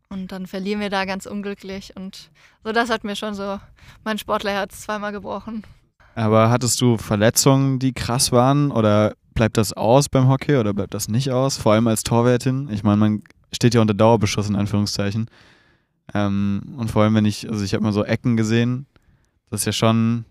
Und dann verlieren wir da ganz unglücklich. Und so, das hat mir schon so mein Sportlerherz zweimal gebrochen. Aber hattest du Verletzungen, die krass waren? Oder bleibt das aus beim Hockey oder bleibt das nicht aus? Vor allem als Torwärtin. Ich meine, man steht ja unter Dauerbeschuss in Anführungszeichen. Ähm, und vor allem, wenn ich, also ich habe mal so Ecken gesehen, das ist ja schon,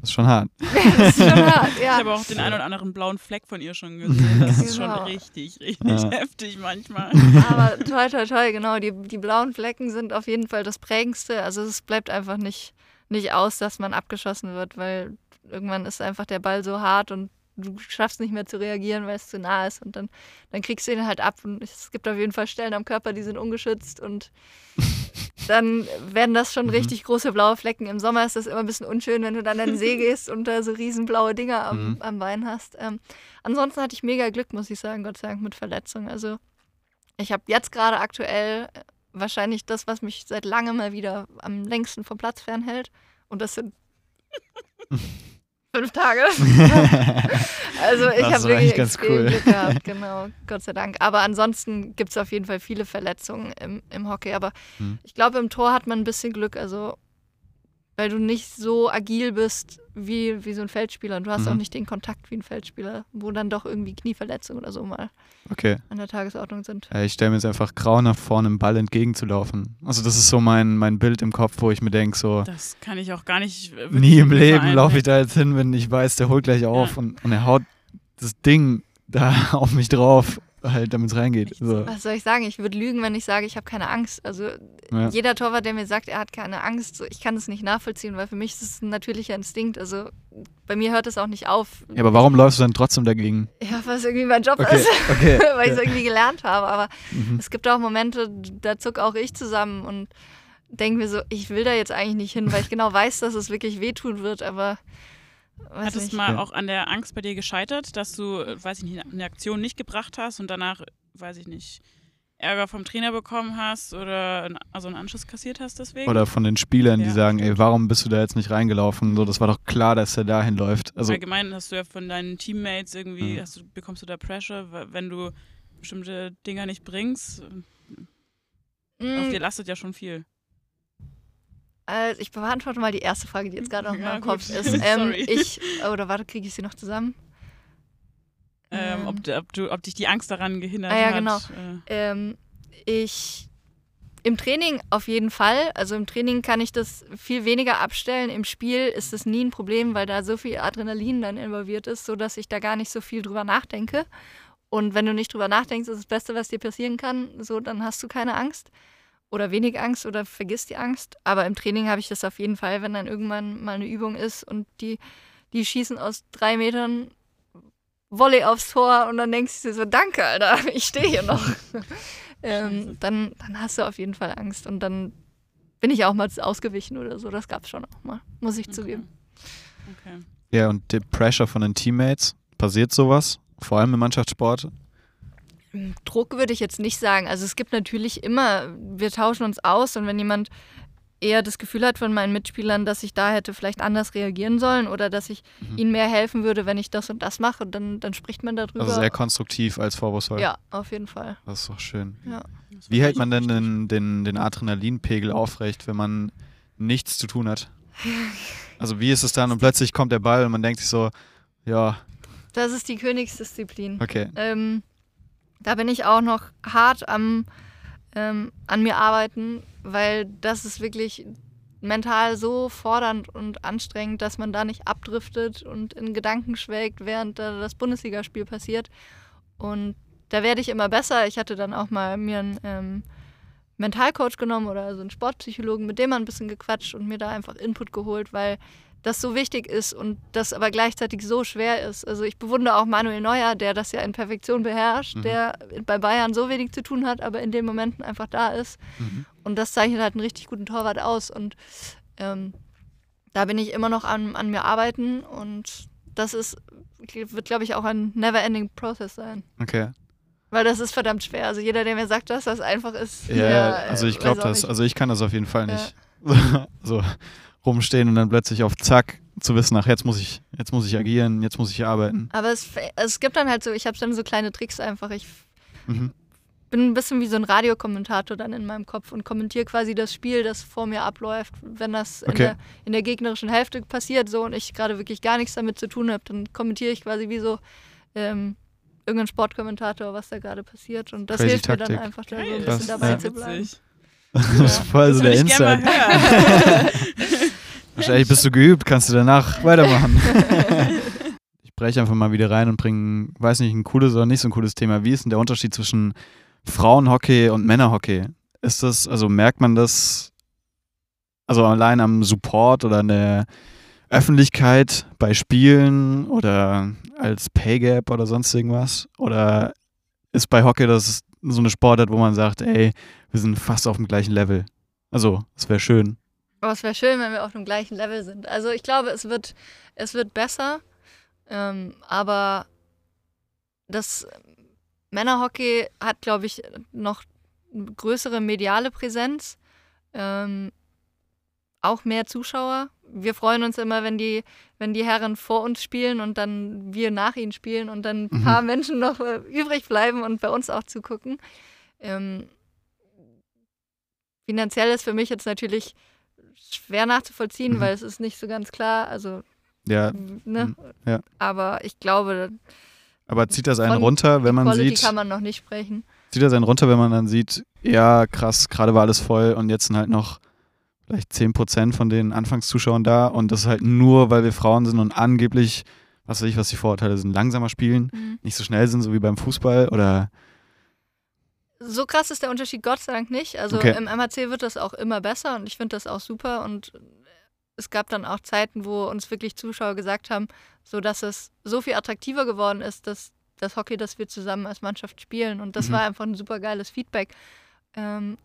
das ist schon hart. das ist schon hart, Ich ja. habe auch den einen oder anderen blauen Fleck von ihr schon gesehen. Das ist schon Genau. richtig, richtig Ja. heftig manchmal. Aber toll, toll, toll, genau. Die, die blauen Flecken sind auf jeden Fall das Prägendste. Also es bleibt einfach nicht, nicht aus, dass man abgeschossen wird, weil irgendwann ist einfach der Ball so hart und du schaffst nicht mehr zu reagieren, weil es zu nah ist. Und dann, dann kriegst du ihn halt ab. Und es gibt auf jeden Fall Stellen am Körper, die sind ungeschützt und dann werden das schon Mhm. richtig große blaue Flecken. Im Sommer ist das immer ein bisschen unschön, wenn du dann an den See gehst und da so riesen blaue Dinger am, Mhm. am Bein hast. Ähm, ansonsten hatte ich mega Glück, muss ich sagen, Gott sei Dank, mit Verletzungen. Also ich habe jetzt gerade aktuell wahrscheinlich das, was mich seit langem mal wieder am längsten vom Platz fernhält. Und das sind fünf Tage. Also ich habe wirklich ganz extrem cool. Glück gehabt, genau, Gott sei Dank. Aber ansonsten gibt es auf jeden Fall viele Verletzungen im, im Hockey. Aber Hm. ich glaube, im Tor hat man ein bisschen Glück, also weil du nicht so agil bist wie, wie so ein Feldspieler. Und du hast Mhm. auch nicht den Kontakt wie ein Feldspieler, wo dann doch irgendwie Knieverletzungen oder so mal Okay. an der Tagesordnung sind. Ja, ich stelle mir jetzt einfach grauenhaft vor, einem Ball entgegenzulaufen. Also das ist so mein, mein Bild im Kopf, wo ich mir denke, so Das kann ich auch gar nicht. äh, nie im Leben laufe ich da jetzt hin, wenn ich weiß, der holt gleich auf und, und er haut das Ding da auf mich drauf, halt damit es reingeht. So. Was soll ich sagen? Ich würde lügen, wenn ich sage, ich habe keine Angst. Also Ja. jeder Torwart, der mir sagt, er hat keine Angst, so, ich kann es nicht nachvollziehen, weil für mich ist es ein natürlicher Instinkt. Also bei mir hört es auch nicht auf. ja, aber warum läufst du dann trotzdem dagegen? Ja, was irgendwie mein Job Okay, ist, okay. weil ich es irgendwie gelernt habe. Aber Mhm. es gibt auch Momente, da zuck auch ich zusammen und denke mir so, ich will da jetzt eigentlich nicht hin, weil ich genau weiß, dass es wirklich wehtun wird, aber Hat es mal Ja. auch an der Angst bei dir gescheitert, dass du, äh, weiß ich nicht, eine Aktion nicht gebracht hast und danach, weiß ich nicht, Ärger vom Trainer bekommen hast oder ein- also einen Anschluss kassiert hast deswegen? Oder von den Spielern, die Ja, sagen, ey, stimmt. warum bist du da jetzt nicht reingelaufen? So, das war doch klar, dass er dahin läuft. Also, Allgemein hast du ja von deinen Teammates irgendwie, Mhm. hast du, bekommst du da Pressure, wenn du bestimmte Dinger nicht bringst. Auf Mm, dir lastet ja schon viel. Also ich beantworte mal die erste Frage, die jetzt gerade noch in Ja, meinem gut. Kopf ist. Ähm, ich, oder warte, kriege ich sie noch zusammen? Ähm, ob, du- ob, du, ob dich die Angst daran gehindert Ah ja, hat. genau. Äh, Ähm, ich im Training auf jeden Fall. Also im Training kann ich das viel weniger abstellen. Im Spiel ist das nie ein Problem, weil da so viel Adrenalin dann involviert ist, sodass ich da gar nicht so viel drüber nachdenke. Und wenn du nicht drüber nachdenkst, ist das Beste, was dir passieren kann. So, dann hast du keine Angst. Oder wenig Angst oder vergiss die Angst. Aber im Training habe ich das auf jeden Fall, wenn dann irgendwann mal eine Übung ist und die, die schießen aus drei Metern Volley aufs Tor und dann denkst du dir so, danke, Alter, ich stehe hier noch. ähm, dann, dann hast du auf jeden Fall Angst und dann bin ich auch mal ausgewichen oder so. Das gab es schon auch mal, muss ich Okay. zugeben. Okay. Ja, und der Pressure von den Teammates, passiert sowas? Vor allem im Mannschaftssport? Druck würde ich jetzt nicht sagen. Also es gibt natürlich immer, wir tauschen uns aus und wenn jemand eher das Gefühl hat von meinen Mitspielern, dass ich da hätte vielleicht anders reagieren sollen oder dass ich Mhm. ihnen mehr helfen würde, wenn ich das und das mache, dann, dann spricht man darüber. Also sehr konstruktiv als Vorwurfsvoll. ja, auf jeden Fall. Das ist doch schön. Ja. Wie hält man denn den, den, den Adrenalinpegel aufrecht, wenn man nichts zu tun hat? Also wie ist es dann und plötzlich kommt der Ball und man denkt sich so, ja, Das ist die Königsdisziplin. okay. Ähm, da bin ich auch noch hart am ähm, an mir arbeiten, weil das ist wirklich mental so fordernd und anstrengend, dass man da nicht abdriftet und in Gedanken schwelgt, während da das Bundesligaspiel passiert. Und da werde ich immer besser. Ich hatte dann auch mal mir einen ähm, Mentalcoach genommen oder so einen Sportpsychologen, mit dem mal ein bisschen gequatscht und mir da einfach Input geholt, weil das so wichtig ist und das aber gleichzeitig so schwer ist. Also ich bewundere auch Manuel Neuer, der das ja in Perfektion beherrscht, Mhm. der bei Bayern so wenig zu tun hat, aber in den Momenten einfach da ist. Mhm. Und das zeichnet halt einen richtig guten Torwart aus. Und ähm, da bin ich immer noch an, an mir arbeiten und das ist, wird, glaube ich, auch ein never-ending Process sein. Okay. Weil das ist verdammt schwer. Also jeder, der mir sagt, dass das einfach ist. Ja, der, also ich glaube das. nicht. Also ich kann das auf jeden Fall Ja. nicht. so rumstehen und dann plötzlich auf Zack zu wissen, ach jetzt muss ich, jetzt muss ich agieren, jetzt muss ich arbeiten. Aber es, es gibt dann halt so, ich habe dann so kleine Tricks einfach. Ich Mhm. bin ein bisschen wie so ein Radiokommentator dann in meinem Kopf und kommentiere quasi das Spiel, das vor mir abläuft. Wenn das in, Okay. der, in der gegnerischen Hälfte passiert so und ich gerade wirklich gar nichts damit zu tun habe, dann kommentiere ich quasi wie so ähm, irgendein Sportkommentator, was da gerade passiert. Und das Crazy hilft mir Taktik. dann einfach, da so ein bisschen dabei ja zu bleiben. Das ist voll so der Insight. Wahrscheinlich bist du geübt, kannst du danach weitermachen. ich breche einfach mal wieder rein und bringe, weiß nicht, ein cooles oder nicht so ein cooles Thema. Wie ist denn der Unterschied zwischen Frauenhockey und Männerhockey? Ist das, also merkt man das, also allein am Support oder an der Öffentlichkeit bei Spielen oder als Pay Gap oder sonst irgendwas? Oder ist bei Hockey das so eine Sportart, wo man sagt, ey, wir sind fast auf dem gleichen Level? Also, es wäre schön. Aber es wäre schön, wenn wir auf dem gleichen Level sind. Also ich glaube, es wird, es wird besser. Ähm, aber das Männerhockey hat, glaube ich, noch eine größere mediale Präsenz. Ähm, auch mehr Zuschauer. Wir freuen uns immer, wenn die, wenn die Herren vor uns spielen und dann wir nach ihnen spielen und dann ein Mhm. paar Menschen noch äh, übrig bleiben und bei uns auch zugucken. Ähm, finanziell ist für mich jetzt natürlich schwer nachzuvollziehen, Mhm. weil es ist nicht so ganz klar. Also, Ja, ne? Mhm. Ja. Aber ich glaube, Aber zieht das einen Von runter, wenn man Quality sieht, kann man noch nicht sprechen. zieht das einen runter, wenn man dann sieht, ja, krass, gerade war alles voll und jetzt sind halt noch vielleicht 10% von den Anfangszuschauern da und das halt nur, weil wir Frauen sind und angeblich, was weiß ich, was die Vorurteile sind, langsamer spielen, Mhm. nicht so schnell sind, so wie beim Fußball oder So krass ist der Unterschied Gott sei Dank nicht. Also Okay. im MHC wird das auch immer besser und ich finde das auch super. Und es gab dann auch Zeiten, wo uns wirklich Zuschauer gesagt haben, so dass es so viel attraktiver geworden ist, dass das Hockey, das wir zusammen als Mannschaft spielen. Und das Mhm. war einfach ein super geiles Feedback. Ähm,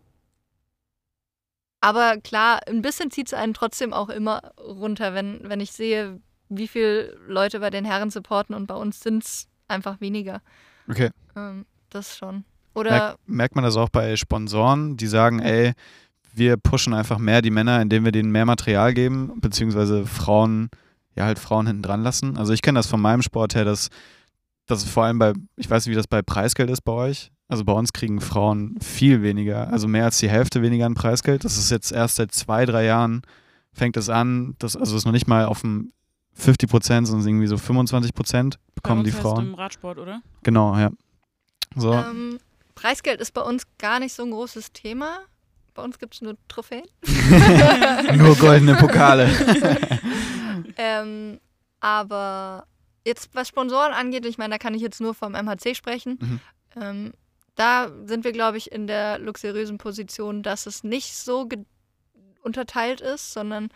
aber klar, ein bisschen zieht es einen trotzdem auch immer runter, wenn, wenn ich sehe, wie viele Leute bei den Herren supporten und bei uns sind es einfach weniger. okay. Ähm, das schon. Oder Merkt, merkt man das auch bei Sponsoren, die sagen, ey, wir pushen einfach mehr die Männer, indem wir denen mehr Material geben, beziehungsweise Frauen, ja halt Frauen hinten dran lassen. Also ich kenne das von meinem Sport her, dass das vor allem bei, ich weiß nicht, wie das bei Preisgeld ist bei euch. Also bei uns kriegen Frauen viel weniger, also mehr als die Hälfte weniger an Preisgeld. Das ist jetzt erst seit zwei, drei Jahren fängt es an, das, also ist noch nicht mal auf dem 50 Prozent, sondern irgendwie so 25 Prozent bekommen Bei die uns heißt Frauen. Im Radsport, oder? Genau, ja. So, Ähm, Preisgeld ist bei uns gar nicht so ein großes Thema. Bei uns gibt es nur Trophäen. nur goldene Pokale. ähm, aber jetzt, was Sponsoren angeht, ich meine, da kann ich jetzt nur vom MHC sprechen. Mhm. Ähm, da sind wir, glaube ich, in der luxuriösen Position, dass es nicht so unterteilt ist, sondern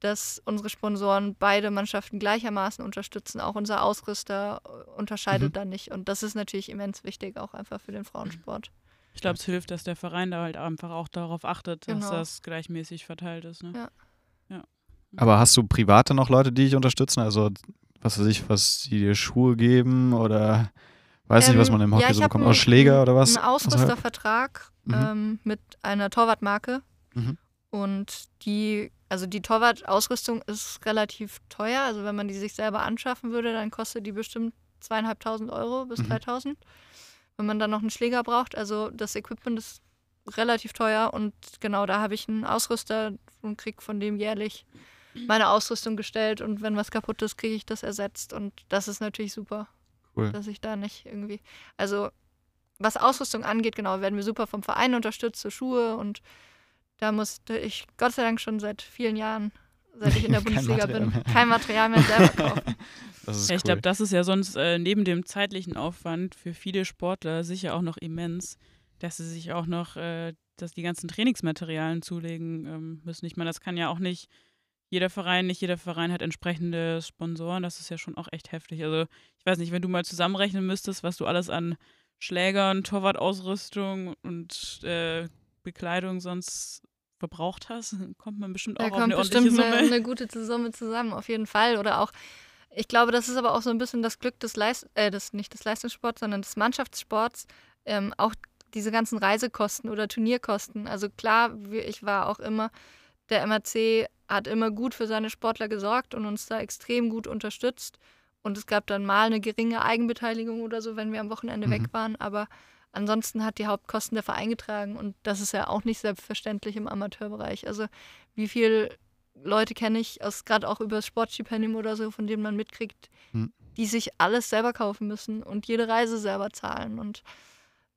dass unsere Sponsoren beide Mannschaften gleichermaßen unterstützen. Auch unser Ausrüster äh, unterscheidet Mhm. da nicht. Und das ist natürlich immens wichtig, auch einfach für den Frauensport. Ich glaube, es hilft, dass der Verein da halt einfach auch darauf achtet, dass Genau. das gleichmäßig verteilt ist. Ne? Ja. Aber hast du private noch Leute, die dich unterstützen? Also, was weiß ich, was die dir Schuhe geben oder weiß nicht, was man im Ähm, Hockey ja, so bekommt? einen- Aus Schläger oder was? Einen Ausrüstervertrag Mhm. ähm, mit einer Torwartmarke. Mhm. Und die, also die Torwart-Ausrüstung ist relativ teuer. Also wenn man die sich selber anschaffen würde, dann kostet die bestimmt zweieinhalbtausend Euro bis Mhm. 3000. Wenn man dann noch einen Schläger braucht, also das Equipment ist relativ teuer und genau da habe ich einen Ausrüster und kriege von dem jährlich meine Ausrüstung gestellt und wenn was kaputt ist, kriege ich das ersetzt und das ist natürlich super, Cool. dass ich da nicht irgendwie, also was Ausrüstung angeht, genau, werden wir super vom Verein unterstützt, so Schuhe und da musste ich Gott sei Dank schon seit vielen Jahren, seit ich in der Bundesliga bin, mehr. kein Material mehr selber kaufen. Das ist Ja, ich cool. glaube, das ist ja sonst äh, neben dem zeitlichen Aufwand für viele Sportler sicher auch noch immens, dass sie sich auch noch, äh, dass die ganzen Trainingsmaterialien zulegen ähm, müssen. Ich meine, das kann ja auch nicht jeder Verein, nicht jeder Verein hat entsprechende Sponsoren. Das ist ja schon auch echt heftig. Also ich weiß nicht, wenn du mal zusammenrechnen müsstest, was du alles an Schlägern, Torwartausrüstung und äh, Bekleidung sonst verbraucht hast, kommt man bestimmt Da auch auf eine ordentliche bestimmt eine, Summe. eine gute Summe zusammen, auf jeden Fall. Oder auch, ich glaube, das ist aber auch so ein bisschen das Glück des Leist äh, des, nicht des Leistungssports, sondern des Mannschaftssports. Ähm, auch diese ganzen Reisekosten oder Turnierkosten. Also klar, ich war auch immer, der MRC hat immer gut für seine Sportler gesorgt und uns da extrem gut unterstützt. Und es gab dann mal eine geringe Eigenbeteiligung oder so, wenn wir am Wochenende Mhm. weg waren. Aber ansonsten hat die Hauptkosten der Verein getragen. Und das ist ja auch nicht selbstverständlich im Amateurbereich. Also wie viele Leute kenne ich, aus gerade auch über das Sportstipendium oder so, von denen man mitkriegt, Hm. die sich alles selber kaufen müssen und jede Reise selber zahlen. Und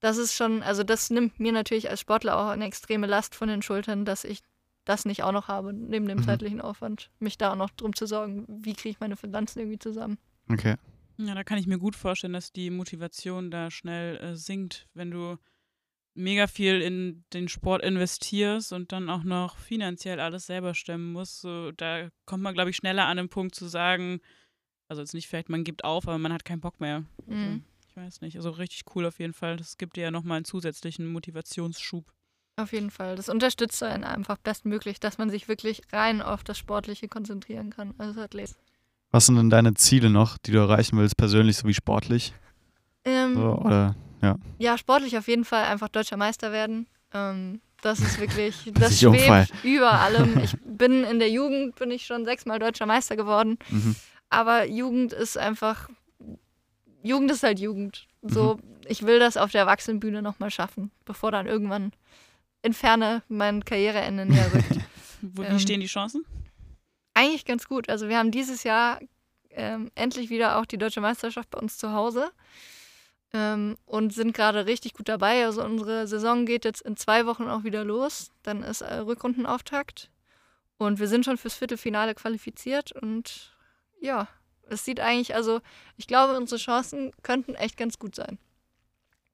das ist schon, also das nimmt mir natürlich als Sportler auch eine extreme Last von den Schultern, dass ich das nicht auch noch habe, neben dem Mhm. zeitlichen Aufwand, mich da auch noch drum zu sorgen, wie kriege ich meine Finanzen irgendwie zusammen. Okay. Ja, da kann ich mir gut vorstellen, dass die Motivation da schnell äh, sinkt, wenn du mega viel in den Sport investierst und dann auch noch finanziell alles selber stemmen musst. So, da kommt man, glaube ich, schneller an den Punkt zu sagen, also jetzt nicht vielleicht, man gibt auf, aber man hat keinen Bock mehr. Also, Mhm. Ich weiß nicht. Also richtig cool auf jeden Fall. Das gibt dir ja nochmal einen zusätzlichen Motivationsschub. Auf jeden Fall. Das unterstützt einen einfach bestmöglich, dass man sich wirklich rein auf das Sportliche konzentrieren kann als Athlet. Was sind denn deine Ziele noch, die du erreichen willst, persönlich sowie sportlich? Ähm, So, oder Ja, sportlich auf jeden Fall einfach deutscher Meister werden. Ähm, das ist wirklich, Das das ist schwebt über allem. Ich bin in der Jugend, bin ich schon sechsmal deutscher Meister geworden. mhm. Aber Jugend ist einfach, Jugend ist halt Jugend. So, Mhm. ich will das auf der Erwachsenenbühne nochmal schaffen, bevor dann irgendwann in Ferne mein Karriereende näher rückt. Wo, Ähm, wie stehen die Chancen? Eigentlich ganz gut. Also wir haben dieses Jahr ähm, endlich wieder auch die deutsche Meisterschaft bei uns zu Hause ähm, und sind gerade richtig gut dabei. Also unsere Saison geht jetzt in zwei Wochen auch wieder los. Dann ist äh, Rückrundenauftakt und wir sind schon fürs Viertelfinale qualifiziert und ja, es sieht eigentlich, also ich glaube, unsere Chancen könnten echt ganz gut sein.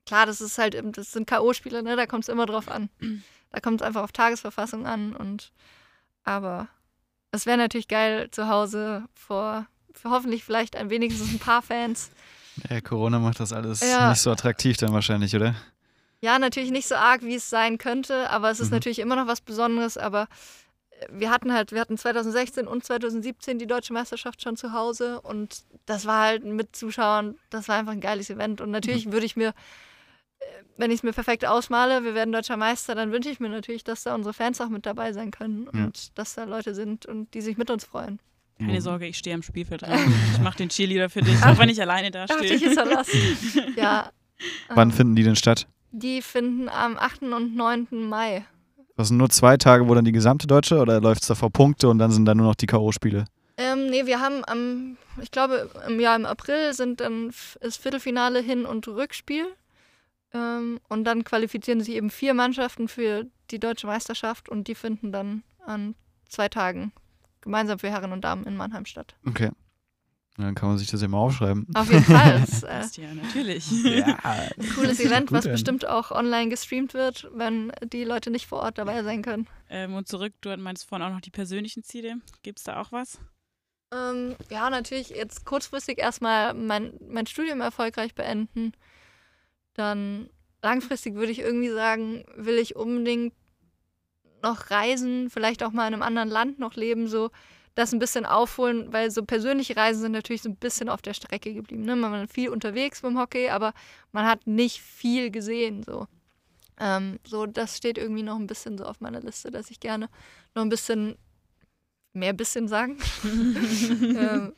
Klar, das ist halt, das sind K.O.-Spiele, ne? Da kommt es immer drauf an. Da kommt es einfach auf Tagesverfassung an und aber es wäre natürlich geil zu Hause vor für hoffentlich vielleicht ein wenigstens ein paar Fans. ja, Corona macht das alles Ja. nicht so attraktiv dann wahrscheinlich, oder? Ja, natürlich nicht so arg, wie es sein könnte, aber es ist Mhm. natürlich immer noch was Besonderes. Aber äh, wir hatten halt, wir hatten 2016 und 2017 die deutsche Meisterschaft schon zu Hause und das war halt mit Zuschauern, das war einfach ein geiles Event. Und natürlich würde ich mir, wenn ich es mir perfekt ausmale, wir werden deutscher Meister, dann wünsche ich mir natürlich, dass da unsere Fans auch mit dabei sein können Ja. und dass da Leute sind und die sich mit uns freuen. Keine Mhm. Sorge, ich stehe am Spielfeld dran. Ich mache den Cheerleader für dich, auch wenn ich alleine da stehe. ja. Wann ähm, finden die denn statt? Die finden am 8. und 9. Mai. Das sind nur zwei Tage, wo dann die gesamte Deutsche oder läuft es da vor Punkte und dann sind da nur noch die K.O.-Spiele? Ähm, nee, wir haben am, ich glaube, im Jahr im April sind dann ist Viertelfinale Hin- und Rückspiel. Ähm, und dann qualifizieren sich eben vier Mannschaften für die deutsche Meisterschaft und die finden dann an zwei Tagen gemeinsam für Herren und Damen in Mannheim statt. Okay. Dann kann man sich das ja mal aufschreiben. Auf jeden Fall. Das ist äh, ja, natürlich. Ja, ein cooles Event, was an. bestimmt auch online gestreamt wird, wenn die Leute nicht vor Ort dabei sein können. ähm, und zurück, du meinst vorhin auch noch die persönlichen Ziele. Gibt es da auch was? Ähm, ja, natürlich jetzt kurzfristig erstmal mein, mein Studium erfolgreich beenden. Dann langfristig würde ich irgendwie sagen, will ich unbedingt noch reisen, vielleicht auch mal in einem anderen Land noch leben, so das ein bisschen aufholen, weil so persönliche Reisen sind natürlich so ein bisschen auf der Strecke geblieben. Ne? Man war viel unterwegs beim Hockey, aber man hat nicht viel gesehen. So. Ähm, so, das steht irgendwie noch ein bisschen so auf meiner Liste, dass ich gerne noch ein bisschen, mehr bisschen sagen, ähm,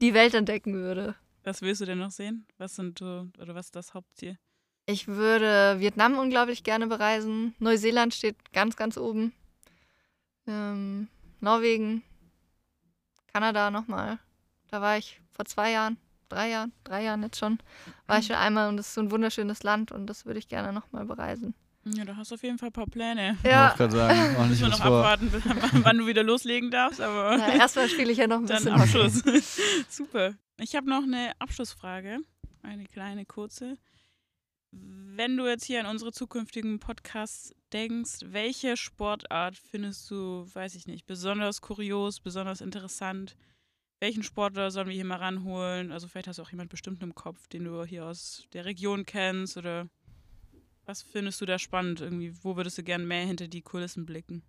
die Welt entdecken würde. Was willst du denn noch sehen? Was sind oder was ist das Hauptziel? Ich würde Vietnam unglaublich gerne bereisen. Neuseeland steht ganz, ganz oben. Ähm, Norwegen, Kanada nochmal. Da war ich vor zwei Jahren, drei Jahren, drei Jahren jetzt schon. War ich schon einmal und das ist so ein wunderschönes Land und das würde ich gerne nochmal bereisen. Ja, du hast auf jeden Fall ein paar Pläne. Ja, Ich gerade sagen, ordentlich Müssen wir was noch vor. abwarten, wann- wann du wieder loslegen darfst, aber na, erstmal spiele ich ja noch ein dann bisschen. Abschluss. Super. Ich habe noch eine Abschlussfrage, eine kleine, kurze. Wenn du jetzt hier an unsere zukünftigen Podcasts denkst, welche Sportart findest du, weiß ich nicht, besonders kurios, besonders interessant? Welchen Sportler sollen wir hier mal ranholen? Also vielleicht hast du auch jemand bestimmt im Kopf, den du hier aus der Region kennst oder was findest du da spannend? Irgendwie, wo würdest du gern mehr hinter die Kulissen blicken?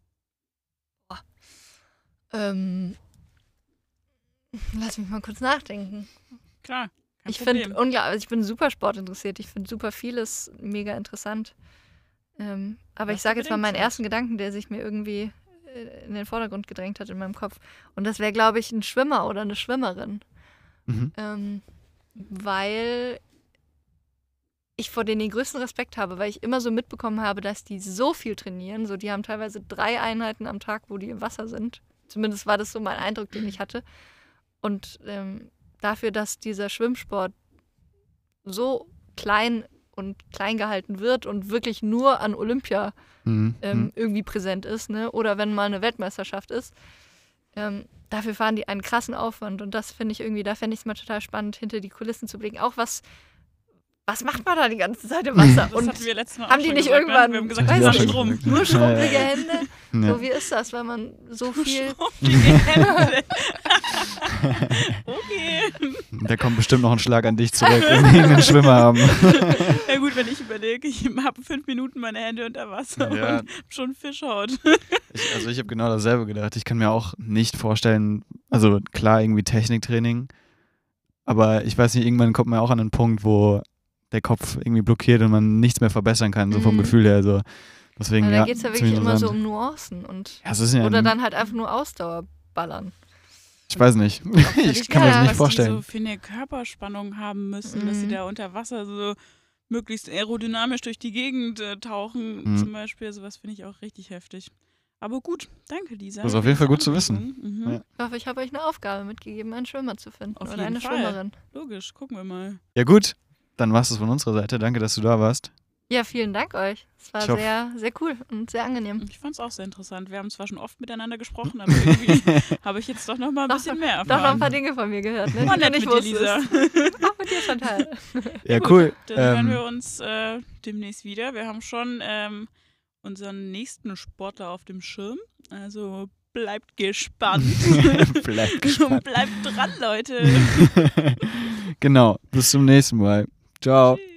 Ähm, lass mich mal kurz nachdenken. Klar, ich finde unglaublich, also ich bin super sportinteressiert. Ich finde super vieles mega interessant. Ähm, aber Was ich sage jetzt mal meinen ersten Gedanken, der sich mir irgendwie äh, in den Vordergrund gedrängt hat in meinem Kopf. Und das wäre, glaube ich, ein Schwimmer oder eine Schwimmerin. Mhm. Ähm, weil ich vor denen den größten Respekt habe, weil ich immer so mitbekommen habe, dass die so viel trainieren. So, die haben teilweise drei Einheiten am Tag, wo die im Wasser sind. Zumindest war das so mein Eindruck, den ich hatte. Und ähm, dafür, dass dieser Schwimmsport so klein und klein gehalten wird und wirklich nur an Olympia Mhm. ähm, irgendwie präsent ist, ne? Oder wenn mal eine Weltmeisterschaft ist. Ähm, dafür fahren die einen krassen Aufwand und das finde ich irgendwie, da fände ich es mal total spannend, hinter die Kulissen zu blicken. Auch was, was macht man da die ganze Zeit im Wasser? Das und hatten wir letztes Mal auch haben die nicht gesagt, irgendwann- Ne? Wir haben gesagt, weiß nicht. Strom. nur schrumpelige Hände. Ja. So, wie ist das, wenn man so viel. Schrumpfige Hände. Da kommt bestimmt noch ein Schlag an dich zurück, wenn wir irgendeinen Schwimmer haben. Ja gut, wenn ich überlege, ich habe fünf Minuten meine Hände unter Wasser Ja. und schon Fischhaut. Ich, also ich habe genau dasselbe gedacht. Ich kann mir auch nicht vorstellen, also klar irgendwie Techniktraining, aber ich weiß nicht, irgendwann kommt man auch an einen Punkt, wo der Kopf irgendwie blockiert und man nichts mehr verbessern kann, so vom Mhm. Gefühl her. Also deswegen, Ja, ja, da geht es ja wirklich immer so um Nuancen und. Ja, ja Oder dann halt einfach nur Ausdauer ballern. Ich weiß nicht. ich kann mir das nicht Was vorstellen. die so für eine Körperspannung haben müssen, dass sie Mhm. da unter Wasser so möglichst aerodynamisch durch die Gegend äh, tauchen, Mhm. zum Beispiel. Sowas finde ich auch richtig heftig. Aber gut, danke Lisa. Das ist auf jeden Fall gut zu Anregung. Mhm. Ja. Ich hoffe, ich habe euch eine Aufgabe mitgegeben, einen Schwimmer zu finden. Auf oder jeden eine Fall. Schwimmerin. Logisch, gucken wir mal. Ja gut, dann war es das von unserer Seite. Danke, dass du da warst. Ja, vielen Dank euch. Es war Ich hoffe- sehr, sehr cool und sehr angenehm. Ich fand es auch sehr interessant. Wir haben zwar schon oft miteinander gesprochen, aber irgendwie habe ich jetzt doch noch mal ein Doch, bisschen mehr Doch noch ein erfahren. paar Dinge von mir gehört, ne? War die du nett nicht mit dir, Lisa. Auch mit dir, Chantal. Ja, gut, cool. Dann hören wir Ähm, uns äh, demnächst wieder. Wir haben schon ähm, unseren nächsten Sportler auf dem Schirm. Also bleibt gespannt. Bleibt gespannt. bleibt dran, Leute. genau, bis zum nächsten Mal. Ciao. Tschüss.